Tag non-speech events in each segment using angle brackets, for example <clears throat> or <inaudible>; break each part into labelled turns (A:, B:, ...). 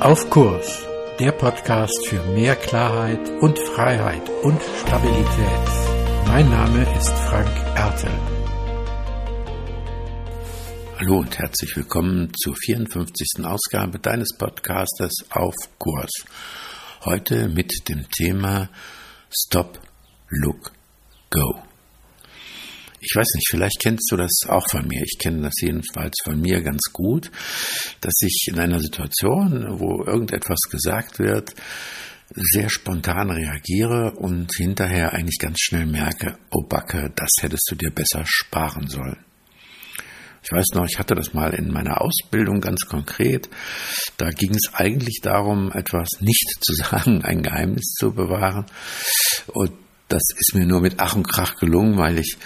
A: Auf Kurs, der Podcast für mehr Klarheit und Freiheit und Stabilität. Mein Name ist Frank Ertel.
B: Hallo und herzlich willkommen zur 54. Ausgabe deines Podcastes Auf Kurs. Heute mit dem Thema Stop, Look, Go. Ich weiß nicht, vielleicht kennst du das auch von mir. Ich kenne das jedenfalls von mir ganz gut, dass ich in einer Situation, wo irgendetwas gesagt wird, sehr spontan reagiere und hinterher eigentlich ganz schnell merke, oh Backe, das hättest du dir besser sparen sollen. Ich weiß noch, ich hatte das mal in meiner Ausbildung ganz konkret. Da ging es eigentlich darum, etwas nicht zu <laughs> sagen, ein Geheimnis zu bewahren. Und das ist mir nur mit Ach und Krach gelungen, weil ich,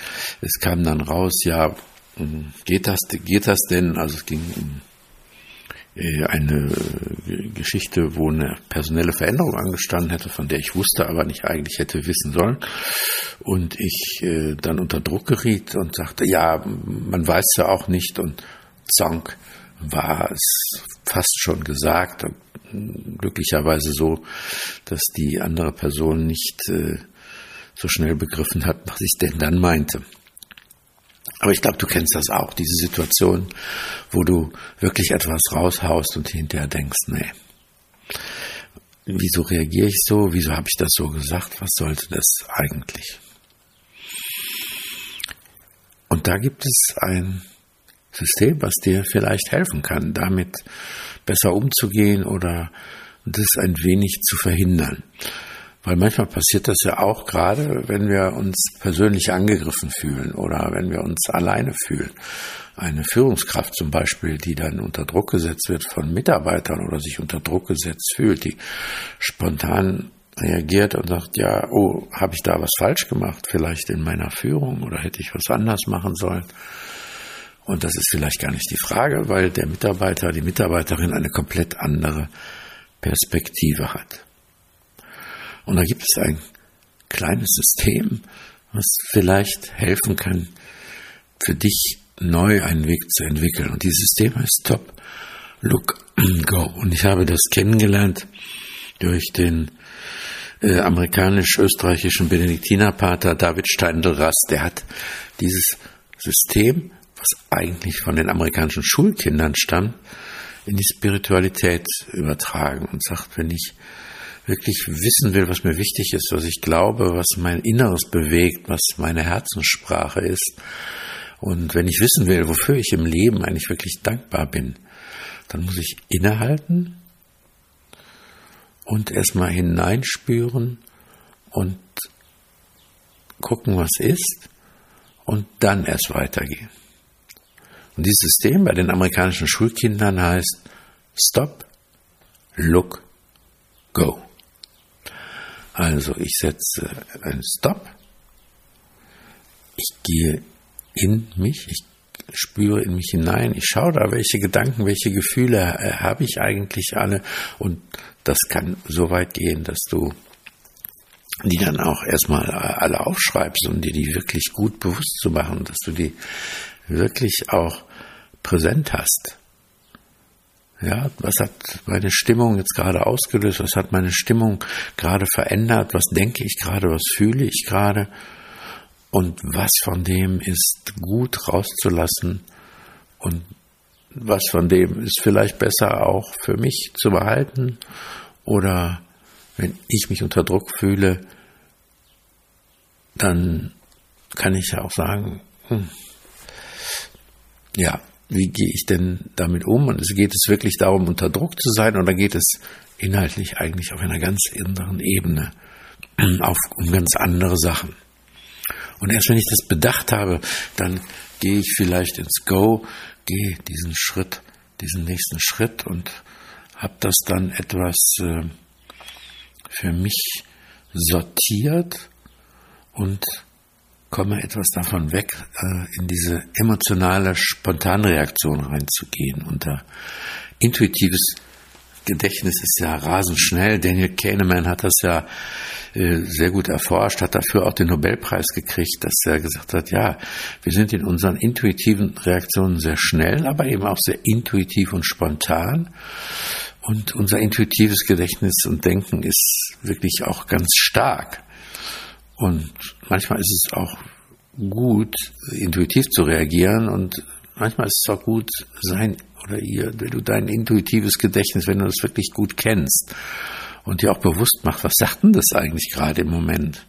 B: es kam dann raus, ja, hm, geht das, geht das denn? Also es ging um äh, eine äh, Geschichte, wo eine personelle Veränderung angestanden hätte, von der ich wusste, aber nicht eigentlich hätte wissen sollen. Und ich äh, dann unter Druck geriet und sagte, ja, man weiß ja auch nicht und zank war es fast schon gesagt. Glücklicherweise so, dass die andere Person nicht so schnell begriffen hat, was ich denn dann meinte. Aber ich glaube, du kennst das auch, diese Situation, wo du wirklich etwas raushaust und hinterher denkst, nee, wieso reagiere ich so, wieso habe ich das so gesagt, was sollte das eigentlich? Und da gibt es ein System, was dir vielleicht helfen kann, damit besser umzugehen oder das ein wenig zu verhindern. Weil manchmal passiert das ja auch gerade, wenn wir uns persönlich angegriffen fühlen oder wenn wir uns alleine fühlen. Eine Führungskraft zum Beispiel, die dann unter Druck gesetzt wird von Mitarbeitern oder sich unter Druck gesetzt fühlt, die spontan reagiert und sagt, ja, oh, habe ich da was falsch gemacht, vielleicht in meiner Führung oder hätte ich was anders machen sollen. Und das ist vielleicht gar nicht die Frage, weil der Mitarbeiter, die Mitarbeiterin eine komplett andere Perspektive hat. Und da gibt es ein kleines System, was vielleicht helfen kann, für dich neu einen Weg zu entwickeln. Und dieses System heißt Stop, Look, <clears throat> Go. Und ich habe das kennengelernt durch den äh, amerikanisch-österreichischen Benediktinerpater David Steindl-Rast. Der hat dieses System, was eigentlich von den amerikanischen Schulkindern stammt, in die Spiritualität übertragen und sagt, wenn ich wirklich wissen will, was mir wichtig ist, was ich glaube, was mein Inneres bewegt, was meine Herzenssprache ist. Und wenn ich wissen will, wofür ich im Leben eigentlich wirklich dankbar bin, dann muss ich innehalten und erstmal hineinspüren und gucken, was ist und dann erst weitergehen. Und dieses System bei den amerikanischen Schulkindern heißt Stop, Look, Go. Also ich setze einen Stop. Ich gehe in mich, ich spüre in mich hinein, ich schaue da, welche Gedanken, welche Gefühle äh, habe ich eigentlich alle. Und das kann so weit gehen, dass du die dann auch erstmal alle aufschreibst, um dir die wirklich gut bewusst zu machen, dass du die wirklich auch präsent hast. Ja, was hat meine Stimmung jetzt gerade ausgelöst? Was hat meine Stimmung gerade verändert? Was denke ich gerade? Was fühle ich gerade? Und was von dem ist gut rauszulassen? Und was von dem ist vielleicht besser auch für mich zu behalten? Oder wenn ich mich unter Druck fühle, dann kann ich ja auch sagen, hm, ja, wie gehe ich denn damit um? Und es geht es wirklich darum, unter Druck zu sein, oder geht es inhaltlich eigentlich auf einer ganz anderen Ebene <clears throat> auf, um ganz andere Sachen? Und erst wenn ich das bedacht habe, dann gehe ich vielleicht ins Go, gehe diesen Schritt, diesen nächsten Schritt und habe das dann etwas äh, für mich sortiert und komme etwas davon weg, äh, in diese emotionale Spontanreaktion reinzugehen. Und intuitives Gedächtnis ist ja rasend schnell. Daniel Kahneman hat das ja äh, sehr gut erforscht, hat dafür auch den Nobelpreis gekriegt, dass er gesagt hat, ja, wir sind in unseren intuitiven Reaktionen sehr schnell, aber eben auch sehr intuitiv und spontan. Und unser intuitives Gedächtnis und Denken ist wirklich auch ganz stark. Und manchmal ist es auch gut, intuitiv zu reagieren und manchmal ist es auch gut, sein oder ihr, wenn du dein intuitives Gedächtnis, wenn du das wirklich gut kennst und dir auch bewusst machst, was sagt denn das eigentlich gerade im Moment?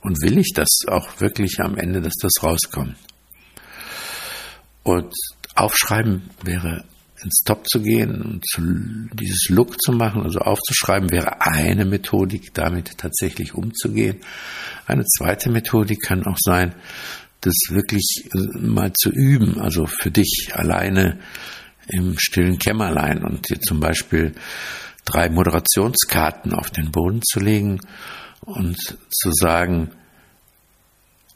B: Und will ich das auch wirklich am Ende, dass das rauskommt? Und aufschreiben wäre ins Top zu gehen und zu, dieses Look zu machen, also aufzuschreiben, wäre eine Methodik, damit tatsächlich umzugehen. Eine zweite Methodik kann auch sein, das wirklich äh, mal zu üben, also für dich alleine im stillen Kämmerlein und dir zum Beispiel drei Moderationskarten auf den Boden zu legen und zu sagen,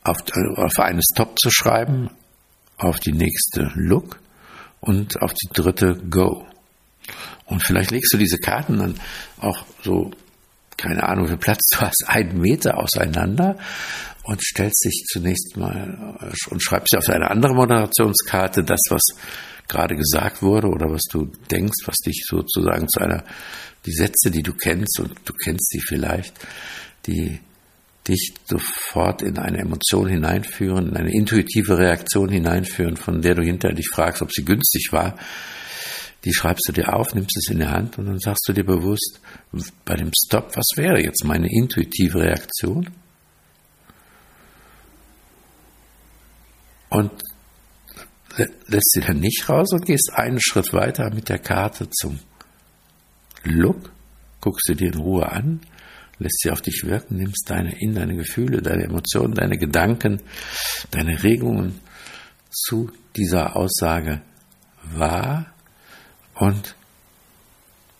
B: auf, auf eine Stop zu schreiben, auf die nächste Look und auf die dritte Go. Und vielleicht legst du diese Karten dann auch so, keine Ahnung, wie viel Platz du hast, einen Meter auseinander und stellst dich zunächst mal und schreibst dir auf eine andere Moderationskarte das, was gerade gesagt wurde oder was du denkst, was dich sozusagen zu einer, die Sätze, die du kennst und du kennst sie vielleicht, die dich sofort in eine Emotion hineinführen, in eine intuitive Reaktion hineinführen, von der du hinterher dich fragst, ob sie günstig war, die schreibst du dir auf, nimmst es in die Hand und dann sagst du dir bewusst, bei dem Stop, was wäre jetzt meine intuitive Reaktion? Und lässt sie dann nicht raus und gehst einen Schritt weiter mit der Karte zum Look, guckst sie dir in Ruhe an lässt sie auf dich wirken, nimmst deine in deine Gefühle, deine Emotionen, deine Gedanken, deine Regungen zu dieser Aussage wahr und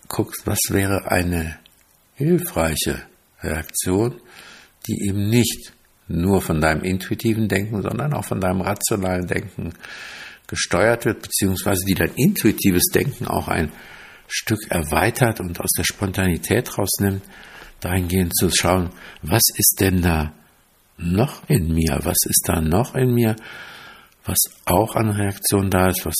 B: guckst, was wäre eine hilfreiche Reaktion, die eben nicht nur von deinem intuitiven Denken, sondern auch von deinem rationalen Denken gesteuert wird, beziehungsweise die dein intuitives Denken auch ein Stück erweitert und aus der Spontanität rausnimmt, dahingehend zu schauen, was ist denn da noch in mir? Was ist da noch in mir, was auch an Reaktion da ist, was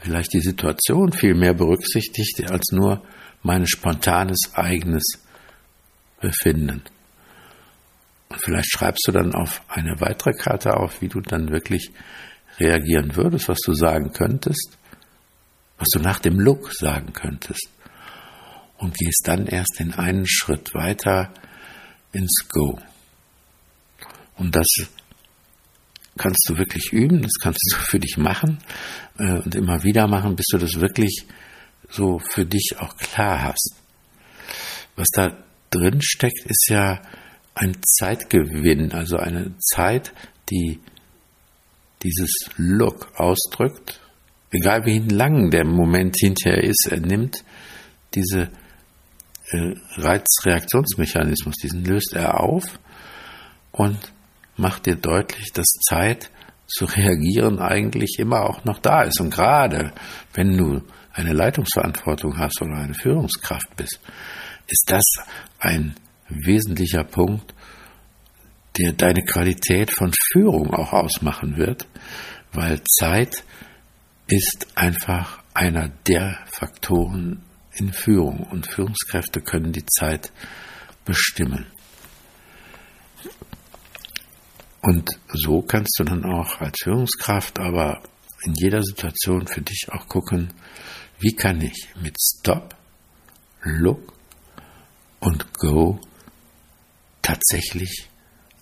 B: vielleicht die Situation viel mehr berücksichtigt als nur mein spontanes eigenes Befinden. Und vielleicht schreibst du dann auf eine weitere Karte auf, wie du dann wirklich reagieren würdest, was du sagen könntest, was du nach dem Look sagen könntest und gehst dann erst in einen Schritt weiter ins Go. Und das kannst du wirklich üben, das kannst du für dich machen äh, und immer wieder machen, bis du das wirklich so für dich auch klar hast. Was da drin steckt, ist ja ein Zeitgewinn, also eine Zeit, die dieses Look ausdrückt, egal wie lang der Moment hinterher ist, er nimmt diese Reizreaktionsmechanismus, diesen löst er auf und macht dir deutlich, dass Zeit zu reagieren eigentlich immer auch noch da ist. Und gerade wenn du eine Leitungsverantwortung hast oder eine Führungskraft bist, ist das ein wesentlicher Punkt, der deine Qualität von Führung auch ausmachen wird, weil Zeit ist einfach einer der Faktoren, in Führung und Führungskräfte können die Zeit bestimmen. Und so kannst du dann auch als Führungskraft aber in jeder Situation für dich auch gucken, wie kann ich mit Stop, Look und Go tatsächlich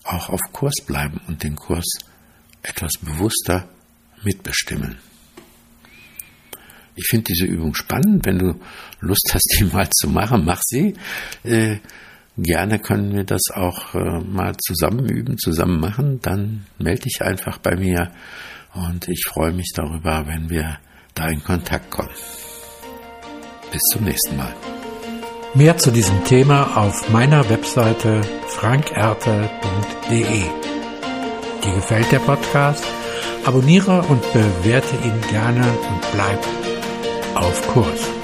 B: auch auf Kurs bleiben und den Kurs etwas bewusster mitbestimmen. Ich finde diese Übung spannend. Wenn du Lust hast, die <laughs> mal zu machen, mach sie. Äh, gerne können wir das auch äh, mal zusammen üben, zusammen machen. Dann melde dich einfach bei mir und ich freue mich darüber, wenn wir da in Kontakt kommen. Bis zum nächsten Mal.
A: Mehr zu diesem Thema auf meiner Webseite frankerte.de. Dir gefällt der Podcast? Abonniere und bewerte ihn gerne und bleib auf Kurs.